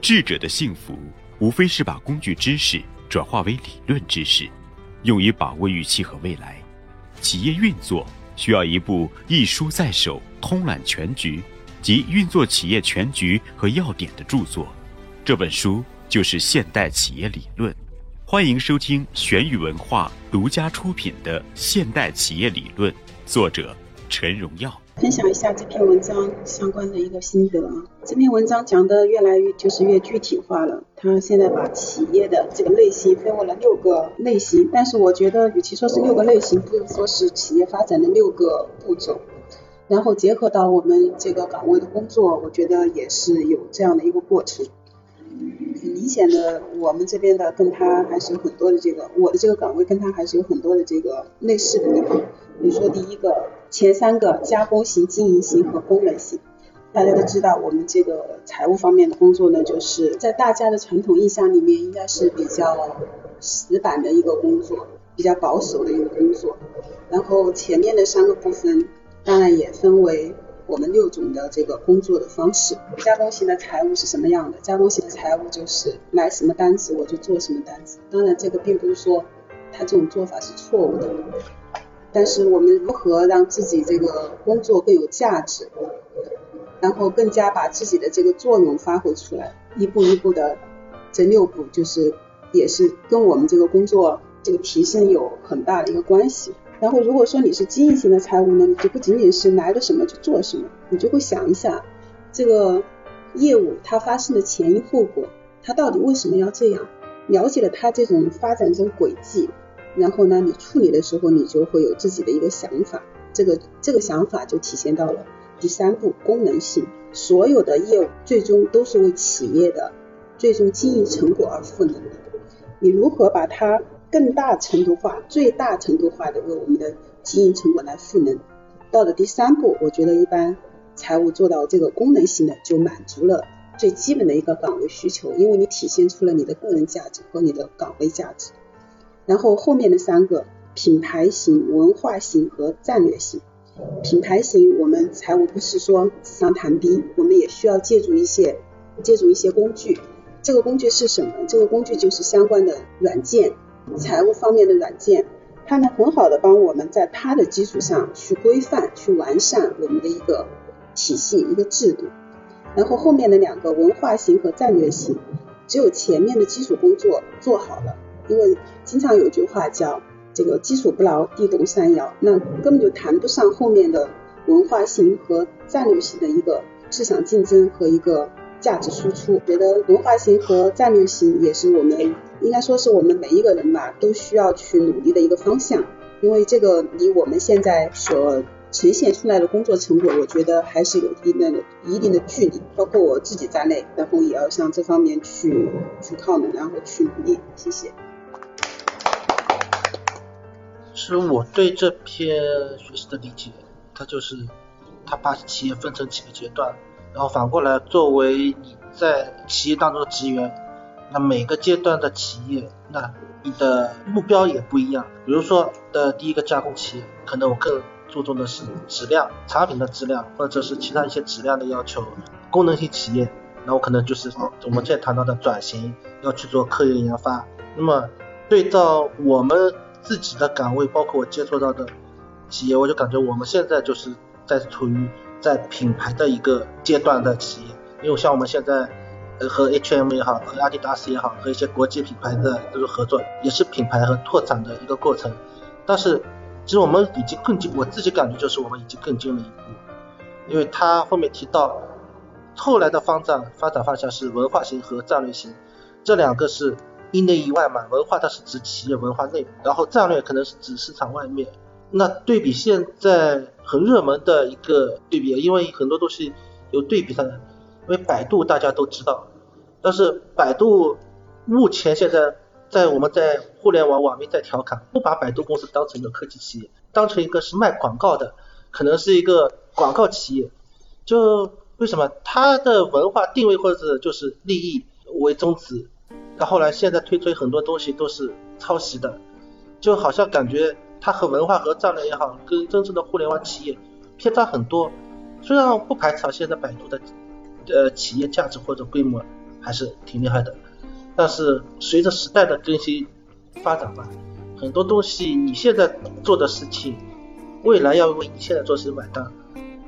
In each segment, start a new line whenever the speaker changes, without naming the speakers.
智者的幸福，无非是把工具知识转化为理论知识，用于把握预期和未来。企业运作需要一部一书在手、通览全局及运作企业全局和要点的著作。这本书就是《现代企业理论》。欢迎收听玄宇文化独家出品的《现代企业理论》，作者陈荣耀。
分享一下这篇文章相关的一个心得啊。这篇文章讲的越来越就是越具体化了。他现在把企业的这个类型分为了六个类型，但是我觉得与其说是六个类型，不如说是企业发展的六个步骤。然后结合到我们这个岗位的工作，我觉得也是有这样的一个过程。很明显的，我们这边的跟他还是有很多的这个，我的这个岗位跟他还是有很多的这个类似的地方。比如说第一个，前三个加工型、经营型和功能性，大家都知道，我们这个财务方面的工作呢，就是在大家的传统印象里面，应该是比较死板的一个工作，比较保守的一个工作。然后前面的三个部分，当然也分为。我们六种的这个工作的方式，加工型的财务是什么样的？加工型的财务就是来什么单子我就做什么单子。当然，这个并不是说他这种做法是错误的，但是我们如何让自己这个工作更有价值，然后更加把自己的这个作用发挥出来，一步一步的这六步就是也是跟我们这个工作这个提升有很大的一个关系。然后，如果说你是经营型的财务呢，你就不仅仅是来了什么就做什么，你就会想一下这个业务它发生的前因后果，它到底为什么要这样？了解了它这种发展这种轨迹，然后呢，你处理的时候你就会有自己的一个想法，这个这个想法就体现到了第三步功能性。所有的业务最终都是为企业的最终经营成果而赋能的，你如何把它？更大程度化、最大程度化的为我们的经营成果来赋能。到了第三步，我觉得一般财务做到这个功能性的，就满足了最基本的一个岗位需求，因为你体现出了你的个人价值和你的岗位价值。然后后面的三个品牌型、文化型和战略型。品牌型，我们财务不是说纸上谈兵，我们也需要借助一些借助一些工具。这个工具是什么？这个工具就是相关的软件。财务方面的软件，它能很好的帮我们在它的基础上去规范、去完善我们的一个体系、一个制度。然后后面的两个文化型和战略型，只有前面的基础工作做好了，因为经常有句话叫这个基础不牢，地动山摇，那根本就谈不上后面的文化型和战略型的一个市场竞争和一个价值输出。觉得文化型和战略型也是我们。应该说是我们每一个人吧，都需要去努力的一个方向，因为这个离我们现在所呈现出来的工作成果，我觉得还是有一定的、一定的距离，包括我自己在内，然后也要向这方面去去靠拢，然后去努力。谢谢。
其实我对这篇学习的理解，它就是它把企业分成几个阶段，然后反过来作为你在企业当中的职员。那每个阶段的企业，那你的目标也不一样。比如说的第一个加工企业，可能我更注重的是质量，产品的质量，或者是其他一些质量的要求。功能性企业，那我可能就是我们现在谈到的转型，要去做科研研发。那么对照我们自己的岗位，包括我接触到的企业，我就感觉我们现在就是在处于在品牌的一个阶段的企业，因为像我们现在。呃，和 H&M 也好，和阿迪达斯也好，和一些国际品牌的这个合作，也是品牌和拓展的一个过程。但是，其实我们已经更进，我自己感觉就是我们已经更进了一步。因为他后面提到，后来的方展发展方向是文化型和战略型，这两个是一内一外嘛。文化它是指企业文化内，然后战略可能是指市场外面。那对比现在很热门的一个对比，因为很多东西有对比上的。因为百度大家都知道，但是百度目前现在在我们在互联网网民在调侃，不把百度公司当成一个科技企业，当成一个是卖广告的，可能是一个广告企业。就为什么它的文化定位或者是就是利益为宗旨，到后来现在推出很多东西都是抄袭的，就好像感觉它和文化和战略也好，跟真正的互联网企业偏差很多。虽然不排除现在百度的。呃，企业价值或者规模还是挺厉害的。但是随着时代的更新发展吧，很多东西你现在做的事情，未来要为你现在做事情买单。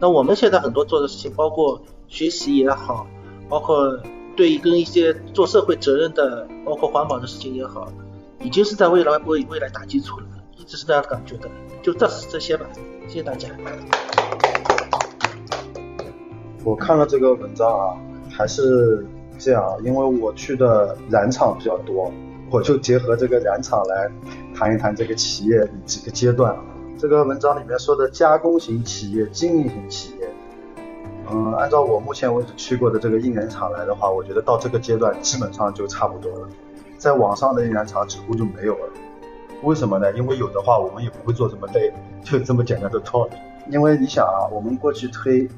那我们现在很多做的事情，包括学习也好，包括对跟一些做社会责任的，包括环保的事情也好，已经是在未来为未来打基础了，一直是这样感觉的。就暂时这些吧，谢谢大家。
我看了这个文章啊，还是这样，因为我去的染厂比较多，我就结合这个染厂来谈一谈这个企业几个阶段。这个文章里面说的加工型企业、经营型企业，嗯，按照我目前为止去过的这个印染厂来的话，我觉得到这个阶段基本上就差不多了。在网上的印染厂几乎就没有了。为什么呢？因为有的话我们也不会做这么累，就这么简单的道理。因为你想啊，我们过去推。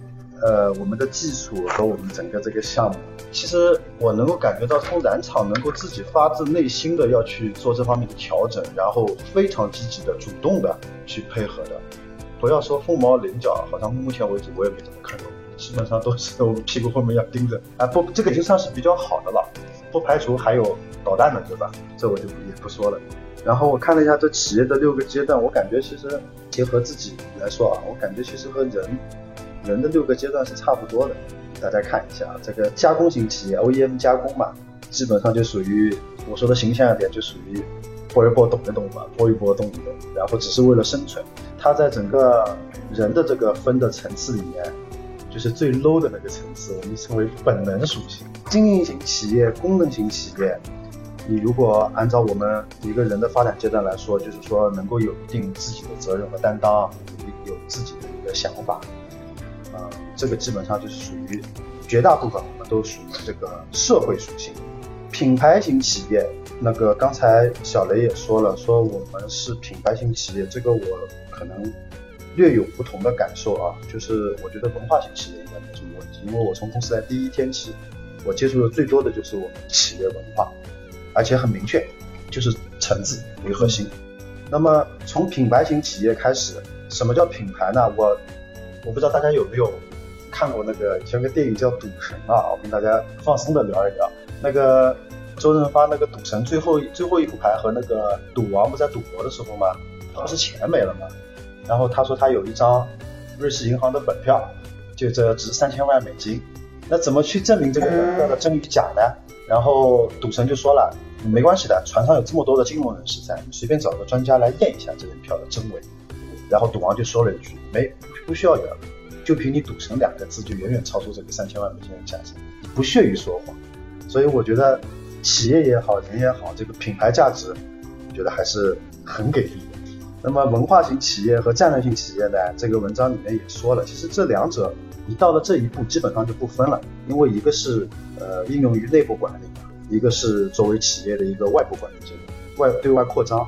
呃，我们的技术和我们整个这个项目，其实我能够感觉到，从染厂能够自己发自内心的要去做这方面的调整，然后非常积极的、主动的去配合的。不要说凤毛麟角，好像目前为止我也没怎么看到，基本上都是我们屁股后面要盯着。啊，不，这个已经算是比较好的了，不排除还有捣蛋的，对吧？这我就也不说了。然后我看了一下这企业的六个阶段，我感觉其实结合自己来说啊，我感觉其实和人。人的六个阶段是差不多的，大家看一下啊，这个加工型企业 OEM 加工嘛，基本上就属于我说的形象一点，就属于波一波动一动吧，波一波动一动，然后只是为了生存。它在整个人的这个分的层次里面，就是最 low 的那个层次，我们称为本能属性。经营型企业、功能型企业，你如果按照我们一个人的发展阶段来说，就是说能够有一定自己的责任和担当，有自己的一个想法。呃，这个基本上就是属于绝大部分，我们都属于这个社会属性。品牌型企业，那个刚才小雷也说了，说我们是品牌型企业，这个我可能略有不同的感受啊。就是我觉得文化型企业应该没什么问题，因为我从公司来第一天起，我接触的最多的就是我们企业文化，而且很明确，就是层次为核心。那么从品牌型企业开始，什么叫品牌呢？我。我不知道大家有没有看过那个以前个电影叫《赌神》啊？我跟大家放松的聊一聊。那个周润发那个《赌神》最后最后一副牌和那个赌王不在赌博的时候吗？他不是钱没了吗？然后他说他有一张瑞士银行的本票，就这值三千万美金。那怎么去证明这个本票的真与假呢？然后赌神就说了，没关系的，船上有这么多的金融人士在，你随便找个专家来验一下这本票的真伪。然后赌王就说了一句：“没，不需要的，就凭你赌神两个字，就远远超出这个三千万美金的价值，不屑于说谎。”所以我觉得企业也好，人也好，这个品牌价值，觉得还是很给力。那么文化型企业和战略性企业呢？这个文章里面也说了，其实这两者一到了这一步，基本上就不分了，因为一个是呃应用于内部管理，一个是作为企业的一个外部管理，这个外对外扩张。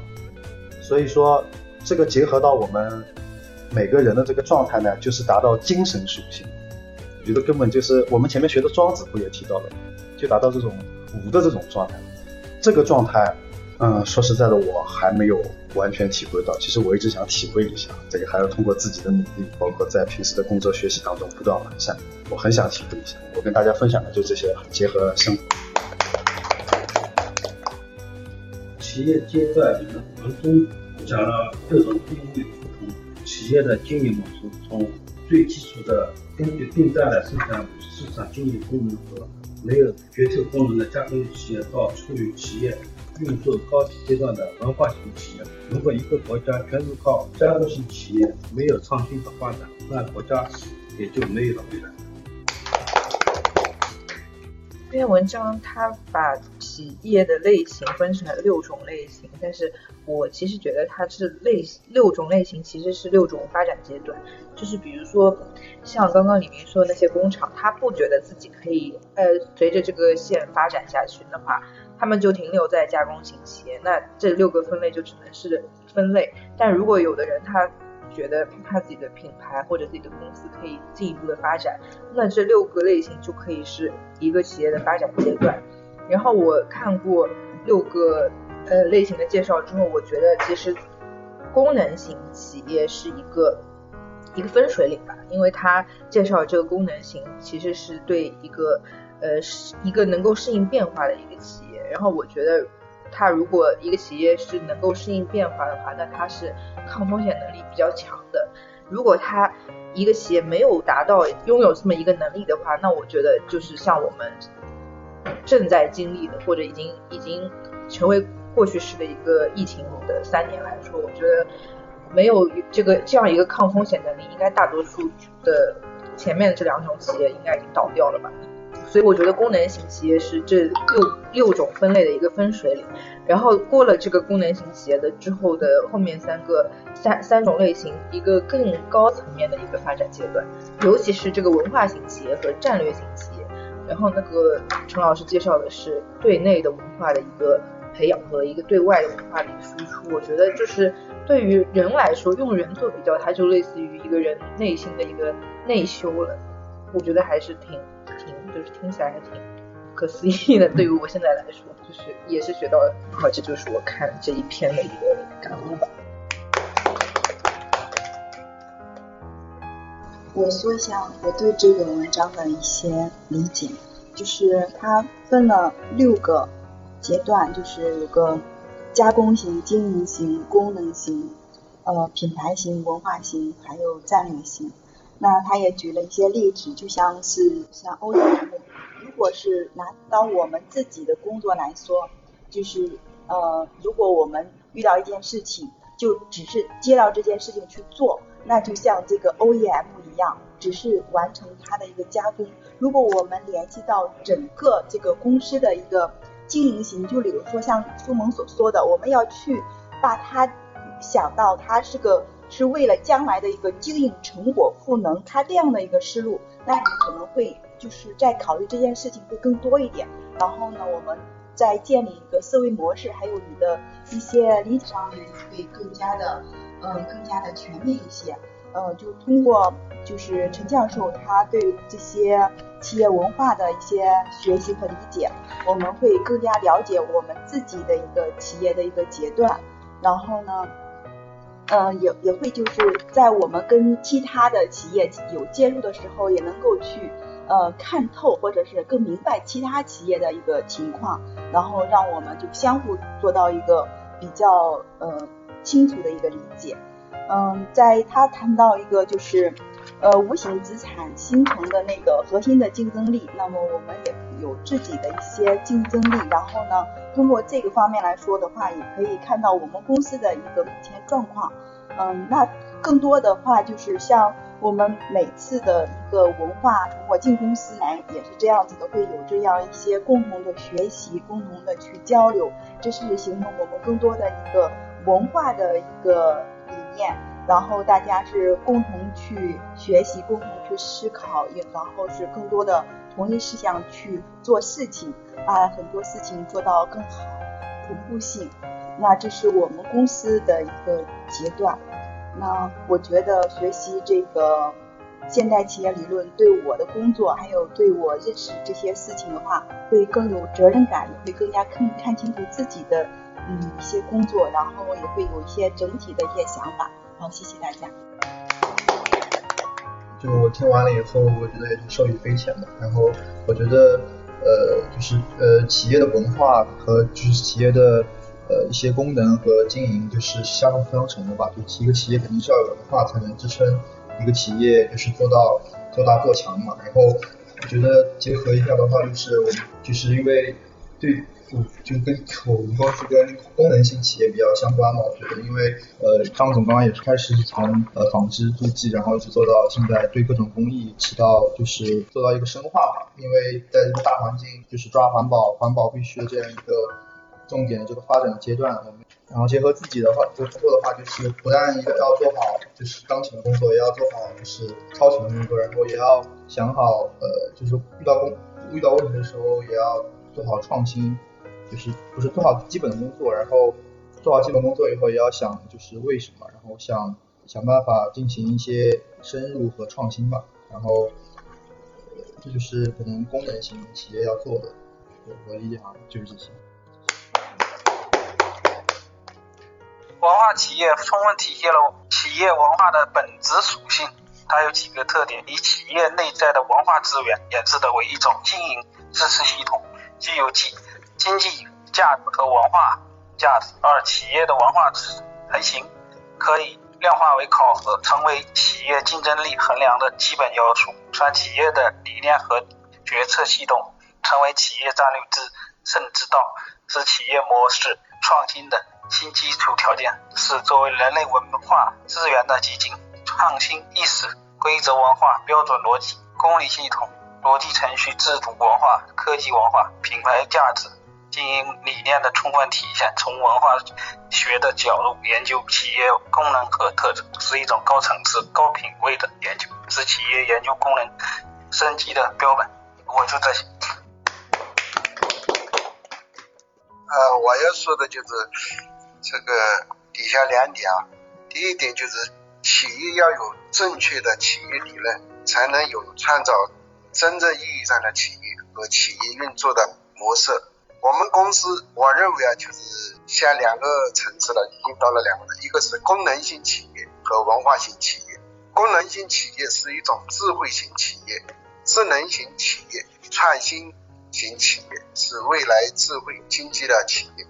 所以说。这个结合到我们每个人的这个状态呢，就是达到精神属性。我觉得根本就是我们前面学的庄子不也提到了，就达到这种无的这种状态。这个状态，嗯，说实在的，我还没有完全体会到。其实我一直想体会一下，这个还要通过自己的努力，包括在平时的工作学习当中不断完善。我很想体会一下。我跟大家分享的就这些，结合生活。
企业阶段我们中。讲了各种定位不同企业的经营模式，从最基础的根据订单来生产市场经营功能和没有决策功能的加工企业，到处于企业运作高级阶段的文化型企业。如果一个国家全是靠加工型企业，没有创新和发展，那国家也就没有了未来。
这篇文章它把企业的类型分成了六种类型，但是我其实觉得它是类六种类型其实是六种发展阶段，就是比如说像刚刚李明说的那些工厂，他不觉得自己可以呃随着这个线发展下去的话，他们就停留在加工型企业，那这六个分类就只能是分类。但如果有的人他觉得他自己的品牌或者自己的公司可以进一步的发展，那这六个类型就可以是一个企业的发展阶段。然后我看过六个呃类型的介绍之后，我觉得其实功能型企业是一个一个分水岭吧，因为它介绍这个功能型其实是对一个呃是一个能够适应变化的一个企业。然后我觉得，它如果一个企业是能够适应变化的话，那它是抗风险能力比较强的。如果它一个企业没有达到拥有这么一个能力的话，那我觉得就是像我们正在经历的，或者已经已经成为过去式的一个疫情的三年来说，我觉得没有这个这样一个抗风险能力，应该大多数的前面的这两种企业应该已经倒掉了吧。所以我觉得功能型企业是这六六种分类的一个分水岭，然后过了这个功能型企业的之后的后面三个三三种类型，一个更高层面的一个发展阶段，尤其是这个文化型企业和战略型企业。然后那个陈老师介绍的是对内的文化的一个培养和一个对外的文化的一个输出，我觉得就是对于人来说，用人做比较，它就类似于一个人内心的一个内修了。我觉得还是挺挺，就是听起来还挺不可思议的。对于我现在来说，就是也是学到了，好，这就是我看这一篇的一个感悟吧。
我说一下我对这个文章的一些理解，就是它分了六个阶段，就是有个加工型、经营型、功能型、呃品牌型、文化型，还有战略型。那他也举了一些例子，就像是像 OEM，如果是拿到我们自己的工作来说，就是呃，如果我们遇到一件事情，就只是接到这件事情去做，那就像这个 OEM 一样，只是完成它的一个加工。如果我们联系到整个这个公司的一个经营型，就比如说像苏萌所说的，我们要去把它想到它是个。是为了将来的一个经营成果赋能，他这样的一个思路，那你可能会就是在考虑这件事情会更多一点。然后呢，我们在建立一个思维模式，还有你的一些理解上面会更加的，嗯，更加的全面一些。呃，就通过就是陈教授他对这些企业文化的一些学习和理解，我们会更加了解我们自己的一个企业的一个阶段。然后呢？嗯，也也会就是在我们跟其他的企业有接触的时候，也能够去呃看透或者是更明白其他企业的一个情况，然后让我们就相互做到一个比较呃清楚的一个理解。嗯，在他谈到一个就是呃无形资产形成的那个核心的竞争力，那么我们也有自己的一些竞争力，然后呢。通过这个方面来说的话，也可以看到我们公司的一个目前状况。嗯，那更多的话就是像我们每次的一个文化，通过进公司来也是这样子的，会有这样一些共同的学习，共同的去交流，这是形成我们更多的一个文化的一个理念。然后大家是共同去学习，共同去思考，也然后是更多的同一思想去做事情，把很多事情做到更好，同步性。那这是我们公司的一个阶段。那我觉得学习这个现代企业理论，对我的工作还有对我认识这些事情的话，会更有责任感，也会更加看看清楚自己的嗯一些工作，然后也会有一些整体的一些想法。好，谢谢大家。
就我听完了以后，我觉得也是受益匪浅的。然后我觉得，呃，就是呃，企业的文化和就是企业的呃一些功能和经营，就是相辅相成的吧。就一个企业肯定是要有文化，才能支撑一个企业就是做到做大做强嘛。然后我觉得结合一下的话，就是我们就是因为对。就就跟我们公司跟功能性企业比较相关嘛，我觉得，因为呃张总刚刚也是开始从呃纺织助记，然后一直做到现在对各种工艺起到就是做到一个深化嘛，因为在这个大环境就是抓环保，环保必须的这样一个重点的这个发展阶段，我们然后结合自己的话做做的话，就是不但一个要做好就是当前的工作，也要做好就是超前的工作，然后也要想好呃就是遇到工遇到问题的时候也要做好创新。就是不是做好基本的工作，然后做好基本工作以后，也要想就是为什么，然后想想办法进行一些深入和创新吧。然后这就是可能功能型企业要做的，我我理解啊，就是这些。
文化企业充分体现了企业文化的本质属性，它有几个特点：以企业内在的文化资源演示的为一种经营。支持系统，既有技经济价值和文化价值。二、企业的文化值还行可以量化为考核，成为企业竞争力衡量的基本要素。三、企业的理念和决策系统成为企业战略之胜之道，是企业模式创新的新基础条件。四、作为人类文化资源的基金，创新意识、规则文化、标准逻辑、公理系统、逻辑程序、制度文化、科技文化、品牌价值、经营理念的充分体现。从文化学的角度研究企业功能和特征，是一种高层次、高品位的研究，是企业研究功能升级的标本。我就这些。
呃，我要说的就是这个底下两点啊。第一点就是企业要有正确的企业理论，才能有创造真正意义上的企业和企业运作的模式。我们公司我认为啊，就是向两个层次了，已经到了两个，一个是功能性企业和文化型企业。功能性企业是一种智慧型企业，智能型企业、创新型企业是未来智慧经济的企业。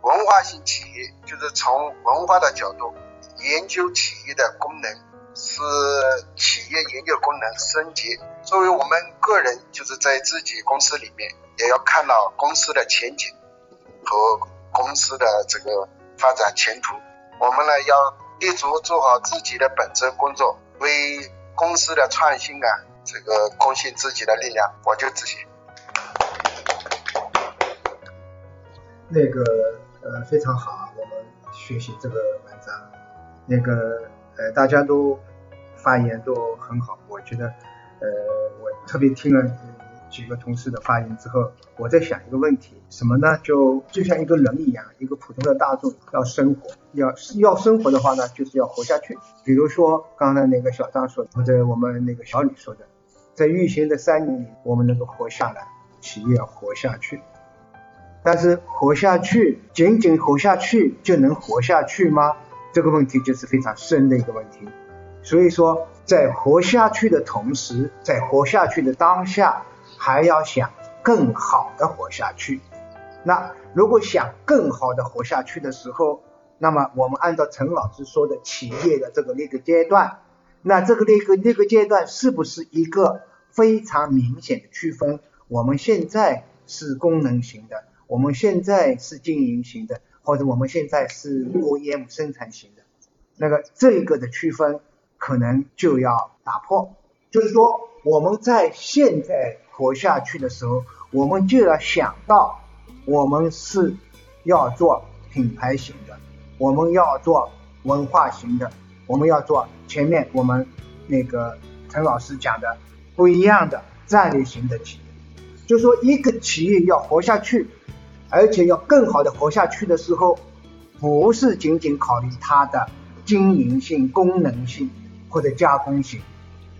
文化型企业就是从文化的角度研究企业的功能，是企业研究功能升级。作为我们个人，就是在自己公司里面，也要看到公司的前景和公司的这个发展前途。我们呢，要立足做好自己的本职工作，为公司的创新啊，这个贡献自己的力量。我就这些。
那个呃非常好，我们学习这个文章，那个呃大家都发言都很好，我觉得呃我特别听了几个同事的发言之后，我在想一个问题，什么呢？就就像一个人一样，一个普通的大众要生活，要要生活的话呢，就是要活下去。比如说刚才那个小张说的，或者我们那个小李说的，在运行的三年里，我们能够活下来，企业要活下去。但是活下去，仅仅活下去就能活下去吗？这个问题就是非常深的一个问题。所以说，在活下去的同时，在活下去的当下，还要想更好的活下去。那如果想更好的活下去的时候，那么我们按照陈老师说的企业的这个那个阶段，那这个那个那个阶段是不是一个非常明显的区分？我们现在是功能型的。我们现在是经营型的，或者我们现在是 OEM 生产型的，那个这个的区分可能就要打破。就是说，我们在现在活下去的时候，我们就要想到，我们是要做品牌型的，我们要做文化型的，我们要做前面我们那个陈老师讲的不一样的战略型的企业。就说一个企业要活下去。而且要更好的活下去的时候，不是仅仅考虑它的经营性、功能性或者加工型。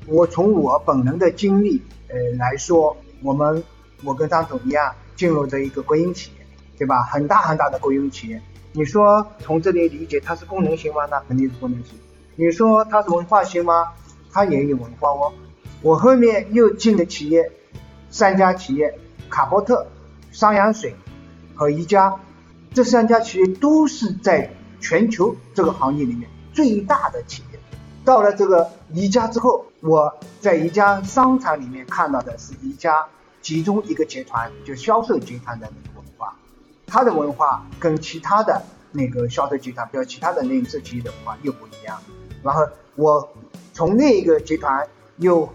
我从我本人的经历呃来说，我们我跟张总一样进入这一个国营企业，对吧？很大很大的国营企业。你说从这里理解它是功能型吗？那肯定是功能型。你说它是文化型吗？它也有文化哦。我后面又进的企业三家企业：卡波特、商阳水。和宜家这三家企业都是在全球这个行业里面最大的企业。到了这个宜家之后，我在宜家商场里面看到的是宜家其中一个集团，就销售集团的那个文化。它的文化跟其他的那个销售集团，比如其他的零售企业的文化又不一样。然后我从那一个集团又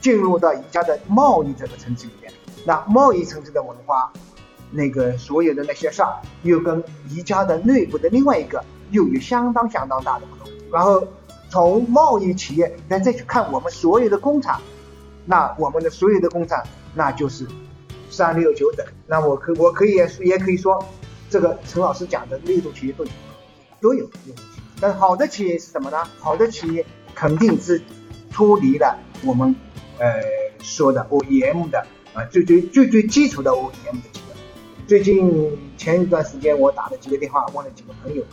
进入到宜家的贸易这个层次里面，那贸易层次的文化。那个所有的那些事儿，又跟宜家的内部的另外一个又有相当相当大的不同。然后从贸易企业，那再去看我们所有的工厂，那我们的所有的工厂，那就是三六九等。那我可我可以也也可以说，这个陈老师讲的六种企业都有，都有。但好的企业是什么呢？好的企业肯定是脱离了我们呃说的 OEM 的啊最最最最基础的 OEM 的企业。最近前一段时间，我打了几个电话，问了几个朋友。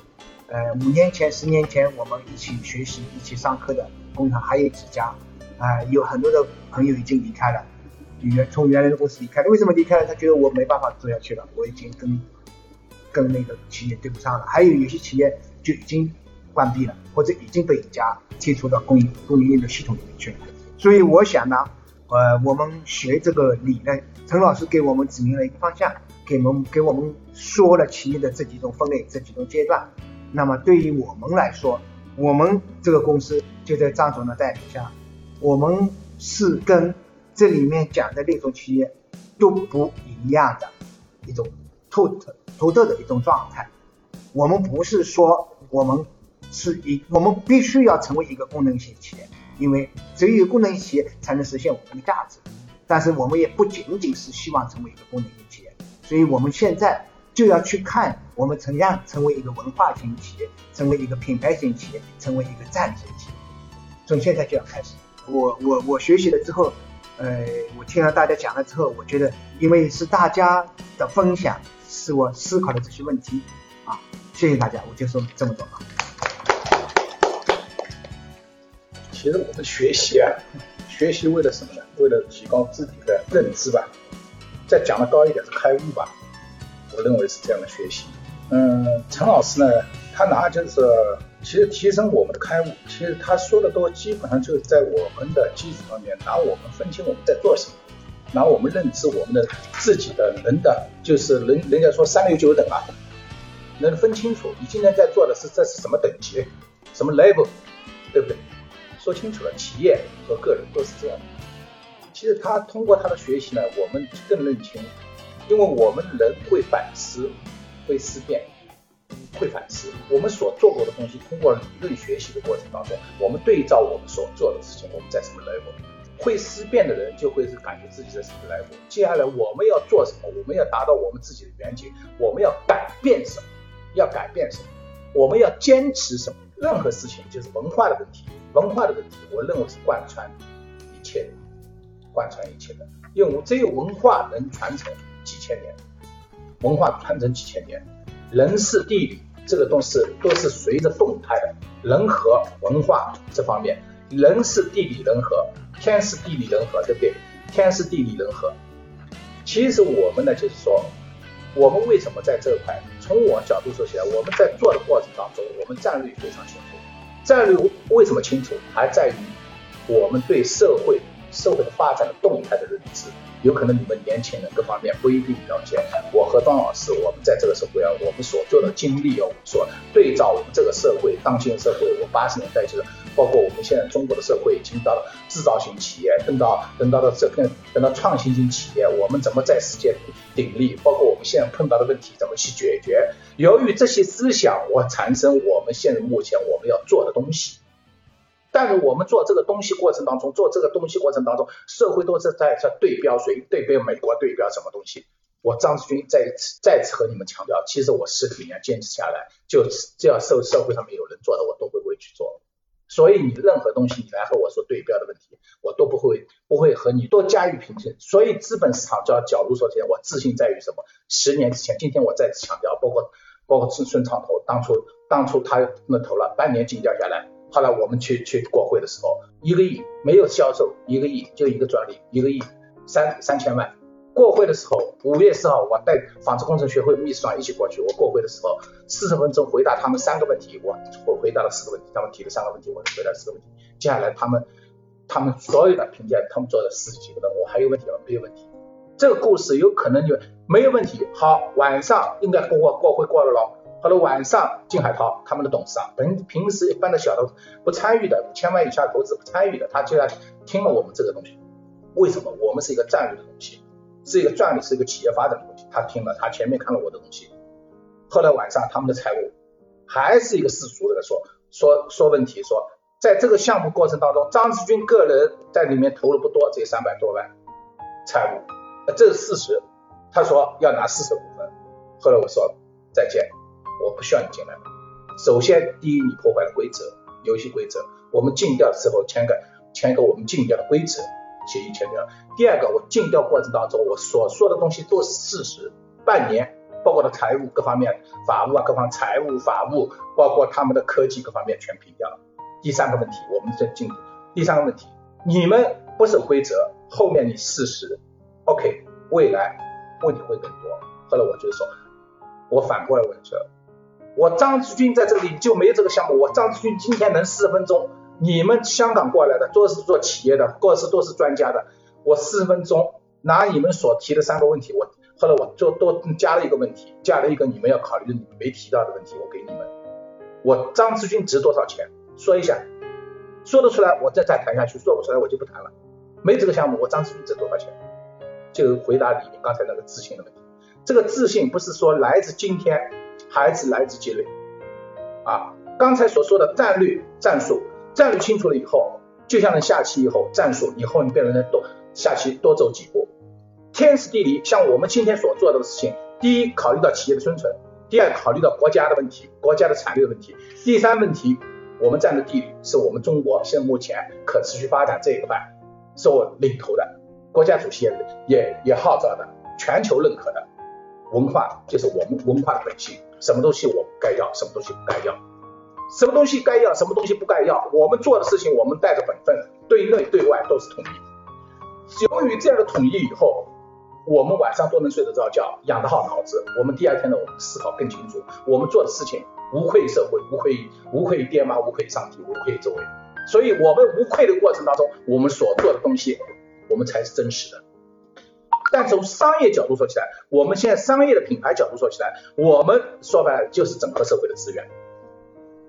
呃，五年前、十年前我们一起学习、一起上课的工厂还有几家，啊，有很多的朋友已经离开了。原从原来的公司离开了。为什么离开了？他觉得我没办法做下去了，我已经跟跟那个企业对不上了。还有有些企业就已经关闭了，或者已经被一家踢出到供应供应链的系统里面去了。所以我想呢，呃，我们学这个理论，陈老师给我们指明了一个方向，给我们给我们说了企业的这几种分类、这几种阶段。那么对于我们来说，我们这个公司就在张总的带领下，我们是跟这里面讲的那种企业都不一样的一种独特独特的一种状态。我们不是说我们是一，我们必须要成为一个功能性企业，因为只有功能性企业才能实现我们的价值。但是我们也不仅仅是希望成为一个功能性企业，所以我们现在。就要去看我们怎样成为一个文化型企业，成为一个品牌型企业，成为一个战略型企业。从现在就要开始。我我我学习了之后，呃，我听了大家讲了之后，我觉得因为是大家的分享，是我思考的这些问题啊。谢谢大家，我就说这么多啊。
其实我们学习啊，学习为了什么呢？为了提高自己的认知吧。再讲的高一点是开悟吧。我认为是这样的学习，嗯，陈老师呢，他拿就是，其实提升我们的开悟，其实他说的都基本上就是在我们的基础上面，拿我们分清我们在做什么，拿我们认知我们的自己的人的，就是人人家说三六九等啊，能分清楚你今天在做的是这是什么等级，什么 level，对不对？说清楚了，企业和个人都是这样的。其实他通过他的学习呢，我们更认清。因为我们人会反思，会思辨，会反思。我们所做过的东西，通过理论学习的过程当中，我们对照我们所做的事情，我们在什么 level？会思辨的人就会是感觉自己在什么 level。接下来我们要做什么？我们要达到我们自己的远景，我们要改变什么？要改变什么？我们要坚持什么？任何事情就是文化的问题，文化的问题，我认为是贯穿一切的，贯穿一切的。因为只有文化能传承。几千年，文化传承几千年，人事地理这个东西都是随着动态的，人和文化这方面，人事地理人和，天时地利人和，对不对？天时地利人和，其实我们呢就是说，我们为什么在这块？从我角度说起来，我们在做的过程当中，我们战略非常清楚。战略为什么清楚？还在于我们对社会社会的发展的动态的认知。有可能你们年轻人各方面不一定了解。我和张老师，我们在这个社会啊，我们所做的经历啊，我们说对照我们这个社会，当今社会，我八十年代就是包括我们现在中国的社会，已经到了制造型企业，等到等到了这更等到创新型企业，我们怎么在世界鼎立？包括我们现在碰到的问题怎么去解决？由于这些思想，我产生我们现在目前我们要做的东西。但是我们做这个东西过程当中，做这个东西过程当中，社会都是在在对标谁？对标美国，对标什么东西？我张志军再一次再次和你们强调，其实我十几年坚持下来，就只要社社会上面有人做的，我都不会去做。所以你任何东西，你来和我说对标的问题，我都不会不会和你多加以评论。所以资本市场叫角度说起来，我自信在于什么？十年之前，今天我再次强调，包括包括孙孙长投，当初当初他那投了半年金掉下来。后来我们去去国会的时候，一个亿没有销售，一个亿就一个专利，一个亿三三千万。过会的时候，五月四号，我带纺织工程学会秘书长一起过去。我过会的时候，四十分钟回答他们三个问题，我我回答了四个问题，他们提了三个问题，我回答四个问题。接下来他们他们所有的评价，他们做了十几个的，我还有问题吗？没有问题。这个故事有可能就没有问题。好，晚上应该过过会过了咯。后来晚上，金海涛他们的董事长，平平时一般的小投不参与的，五千万以下投资不参与的，他竟然听了我们这个东西。为什么？我们是一个战略的东西，是一个战略，是一个企业发展的东西。他听了，他前面看了我的东西。后来晚上，他们的财务还是一个世俗的说说说问题，说在这个项目过程当中，张志军个人在里面投了不多，只有三百多万财务，这是事实。他说要拿四十股份。后来我说再见。我不需要你进来了。首先，第一，你破坏了规则，游戏规则。我们禁掉的时候签个签一个我们禁掉的规则协议签掉。第二个，我禁掉过程当中我所说的东西都是事实。半年，包括的财务各方面、法务啊各方财务法务，包括他们的科技各方面全平掉了。第三个问题，我们在禁。第三个问题，你们不守规则，后面你事实 OK，未来问题会更多。后来我就说，我反过来问说，我张志军在这里就没有这个项目，我张志军今天能四十分钟，你们香港过来的都是做企业的，各是都是专家的，我四十分钟拿你们所提的三个问题，我后来我就多加了一个问题，加了一个你们要考虑的你们没提到的问题，我给你们，我张志军值多少钱？说一下，说得出来我再再谈下去，说不出来我就不谈了。没这个项目，我张志军值多少钱？就回答你刚才那个自信的问题。这个自信不是说来自今天，还是来自积累啊？刚才所说的战略、战术，战略清楚了以后，就像你下棋以后战术，以后你变成多下棋多走几步。天时地利，像我们今天所做的事情，第一考虑到企业的生存，第二考虑到国家的问题，国家的产业的问题，第三问题。我们站的地理是我们中国现在目前可持续发展这一块是我领头的，国家主席也也号召的，全球认可的文化就是我们文化的本性，什么东西我该要，什么东西不该要，什么东西该要，什么东西不该要，我们做的事情我们带着本分，对内对外都是统一。由于这样的统一以后，我们晚上都能睡得着觉，养得好脑子，我们第二天呢，我们思考更清楚，我们做的事情。无愧社会，无愧于无愧于爹妈，无愧于上帝，无愧于周围。所以，我们无愧的过程当中，我们所做的东西，我们才是真实的。但从商业角度说起来，我们现在商业的品牌角度说起来，我们说白了就是整合社会的资源。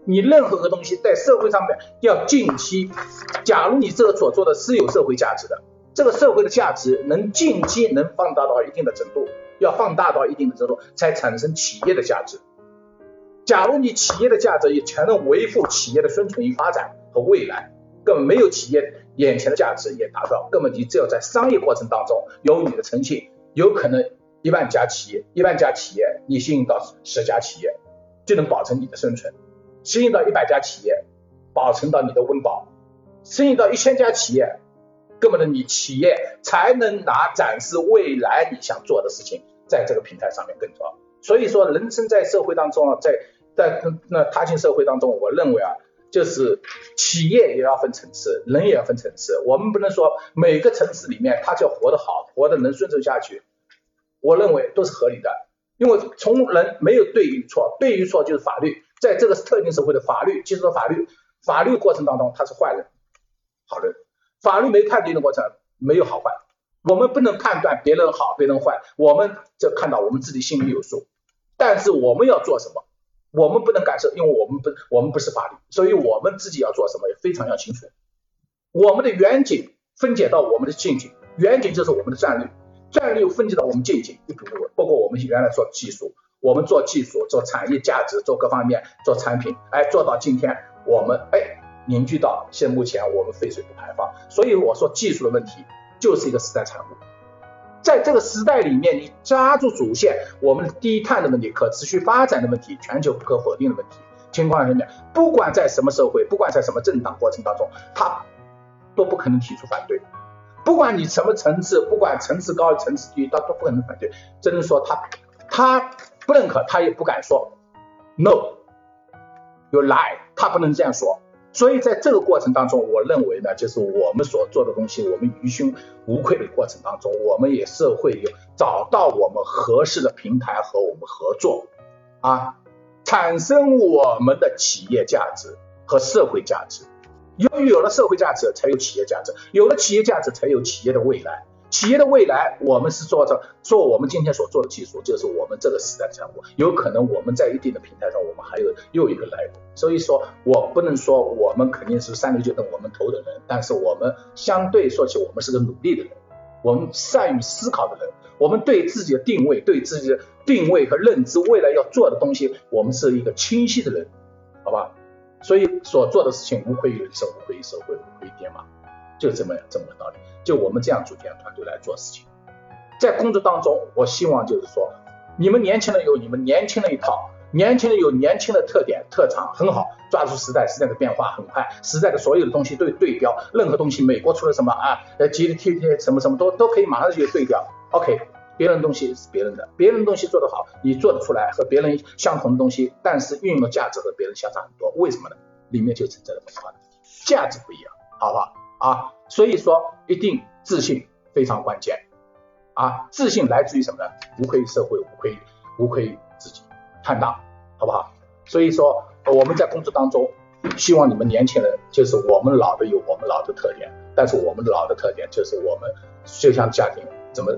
你任何个东西在社会上面要近期，假如你这个所做的是有社会价值的，这个社会的价值能近期能放大到一定的程度，要放大到一定的程度，才产生企业的价值。假如你企业的价值也全能维护企业的生存与发展和未来，根本没有企业眼前的价值也达不到。根本你只有在商业过程当中有你的诚信，有可能一万家企业，一万家企业你吸引到十家企业，就能保证你的生存；吸引到一百家企业，保存到你的温饱；吸引到一千家企业，根本的你企业才能拿展示未来你想做的事情，在这个平台上面更多。所以说，人生在社会当中啊，在在那踏进社会当中，我认为啊，就是企业也要分层次，人也要分层次。我们不能说每个层次里面他就要活得好，活得能生存下去。我认为都是合理的，因为从人没有对与错，对与错就是法律。在这个特定社会的法律，即使说法律，法律过程当中他是坏人、好人，法律没判定的过程没有好坏。我们不能判断别人好，别人坏，我们就看到我们自己心里有数。但是我们要做什么，我们不能干涉，因为我们不，我们不是法律，所以我们自己要做什么也非常要清楚。我们的远景分解到我们的近景，远景就是我们的战略，战略分解到我们近景，一步步，包括我们原来做技术，我们做技术，做产业价值，做各方面，做产品，哎，做到今天，我们哎凝聚到现目前我们废水不排放，所以我说技术的问题就是一个时代产物。在这个时代里面，你抓住主线，我们低碳的问题、可持续发展的问题、全球不可否定的问题情况下面，不管在什么社会，不管在什么政党过程当中，他都不可能提出反对。不管你什么层次，不管层次高层次低，他都不可能反对。只能说他他不认可，他也不敢说 no，you lie，他不能这样说。所以在这个过程当中，我认为呢，就是我们所做的东西，我们于心无愧的过程当中，我们也是会有找到我们合适的平台和我们合作啊，产生我们的企业价值和社会价值。由于有了社会价值，才有企业价值；有了企业价值，才有企业的未来。企业的未来，我们是做着做我们今天所做的技术，就是我们这个时代的产物。有可能我们在一定的平台上，我们还有又一个来路。所以说我不能说我们肯定是三六九等我们投的人，但是我们相对说起，我们是个努力的人，我们善于思考的人，我们对自己的定位、对自己的定位和认知，未来要做的东西，我们是一个清晰的人，好吧？所以所做的事情无愧于人生，无愧于社会，无愧于爹妈，就这么这么个道理。就我们这样组建团队来做事情，在工作当中，我希望就是说，你们年轻人有你们年轻的一套，年轻人有年轻的特点特长，很好，抓住时代，时代的变化很快，时代的所有的东西都有对标，任何东西，美国出了什么啊，呃，G T T 什么什么都都可以马上就对标，OK，别人的东西是别人的，别人的东西做得好，你做得出来和别人相同的东西，但是运用的价值和别人相差很多，为什么呢？里面就存在着文化的价值不一样，好不好？啊，所以说一定自信非常关键，啊。自信来自于什么呢？无愧于社会，无愧无愧于自己，坦荡，好不好？所以说我们在工作当中，希望你们年轻人，就是我们老的有我们老的特点，但是我们老的特点就是我们就像家庭怎么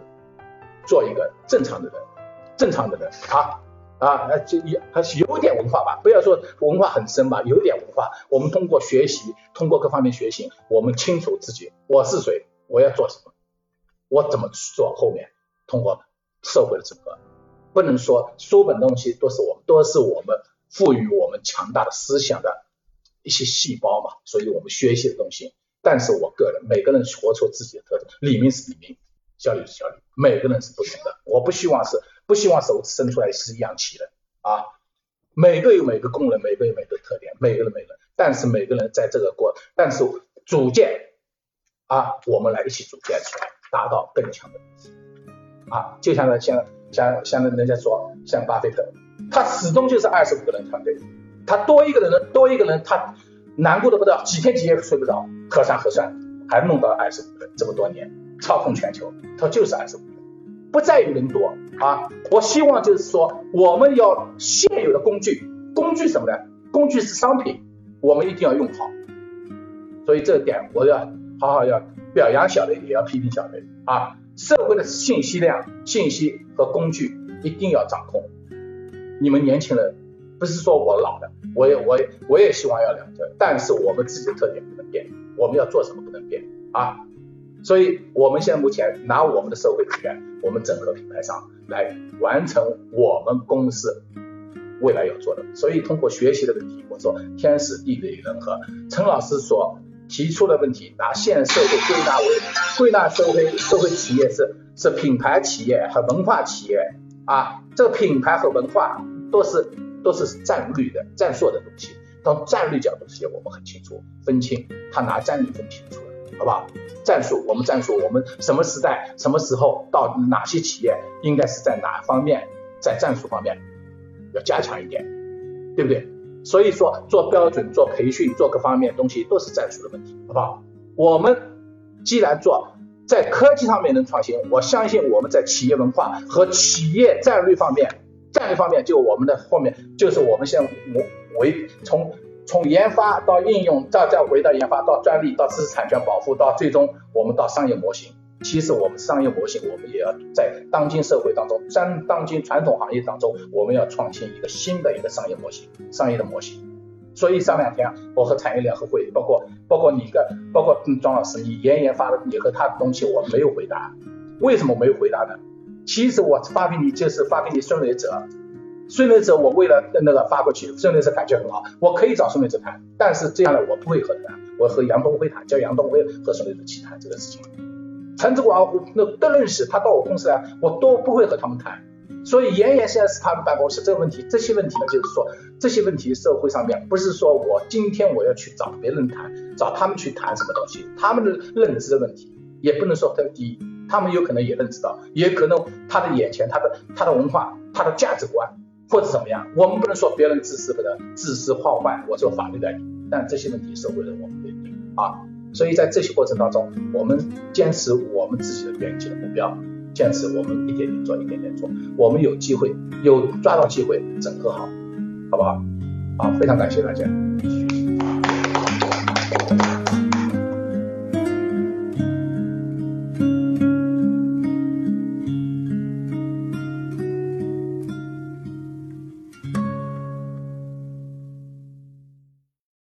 做一个正常的人，正常的人啊。啊，就有还是有点文化吧，不要说文化很深吧，有点文化。我们通过学习，通过各方面学习，我们清楚自己我是谁，我要做什么，我怎么去做。后面通过社会的整合，不能说书本东西都是我们，都是我们赋予我们强大的思想的一些细胞嘛。所以我们学习的东西，但是我个人每个人活出自己的特征，李明是李明，小李是小李，每个人是不同的。我不希望是。不希望手伸出来是一样齐的啊，每个有每个功能，每个有每个特点，每个人每个，但是每个人在这个过，但是组建啊，我们来一起组建出来，达到更强的啊，就像那像像像那人家说，像巴菲特，他始终就是二十五个人团队，他多一个人多一个人，他难过的不得了，几天几夜睡不着，核算核算，还弄到二十五个人，这么多年操控全球，他就是二十五，不在于人多。啊，我希望就是说，我们要现有的工具，工具什么呢？工具是商品，我们一定要用好。所以这点我要好好要表扬小雷，也要批评小雷啊。社会的信息量、信息和工具一定要掌控。你们年轻人，不是说我老了，我也我也我也希望要了解，但是我们自己的特点不能变，我们要做什么不能变啊。所以，我们现在目前拿我们的社会资源，我们整合品牌商来完成我们公司未来要做的。所以，通过学习的问题，我说天时地利人和。陈老师所提出的问题，拿现社会归纳为归纳社会社会企业是是品牌企业和文化企业啊。这个品牌和文化都是都是战略的战术的东西。从战略角度实我们很清楚分清，他拿战略分清楚，好不好？战术，我们战术，我们什么时代、什么时候到哪些企业，应该是在哪方面，在战术方面要加强一点，对不对？所以说做标准、做培训、做各方面东西都是战术的问题，好不好？我们既然做在科技上面能创新，我相信我们在企业文化和企业战略方面，战略方面就我们的后面就是我们现在为从。从研发到应用，再再回到研发，到专利，到知识产权保护，到最终我们到商业模型。其实我们商业模型，我们也要在当今社会当中，当当今传统行业当中，我们要创新一个新的一个商业模型，商业的模型。所以上两天我和产业联合会，包括包括你个，包括庄老师，你研研发的你和他的东西，我没有回答。为什么没有回答呢？其实我发给你就是发给你孙磊哲。孙雷哲，我为了那个发过去，孙雷哲感觉很好，我可以找孙雷哲谈，但是这样的，我不会和他谈，我和杨东辉谈，叫杨东辉和孙雷哲去谈这个事情。陈志广那都认识，他到我公司来，我都不会和他们谈。所以严严现在是他们办公室这个问题，这些问题呢，就是说这些问题社会上面不是说我今天我要去找别人谈，找他们去谈什么东西，他们的认知的问题也不能说他低，他们有可能也认知到，也可能他的眼前他的他的文化他的价值观。或者怎么样，我们不能说别人自私不得，自私好坏，我做法律代理，但这些问题社会人我们会定啊。所以在这些过程当中，我们坚持我们自己的远景的目标，坚持我们一点点做，一点点做，我们有机会，有抓到机会，整合好，好不好？好，非常感谢大家。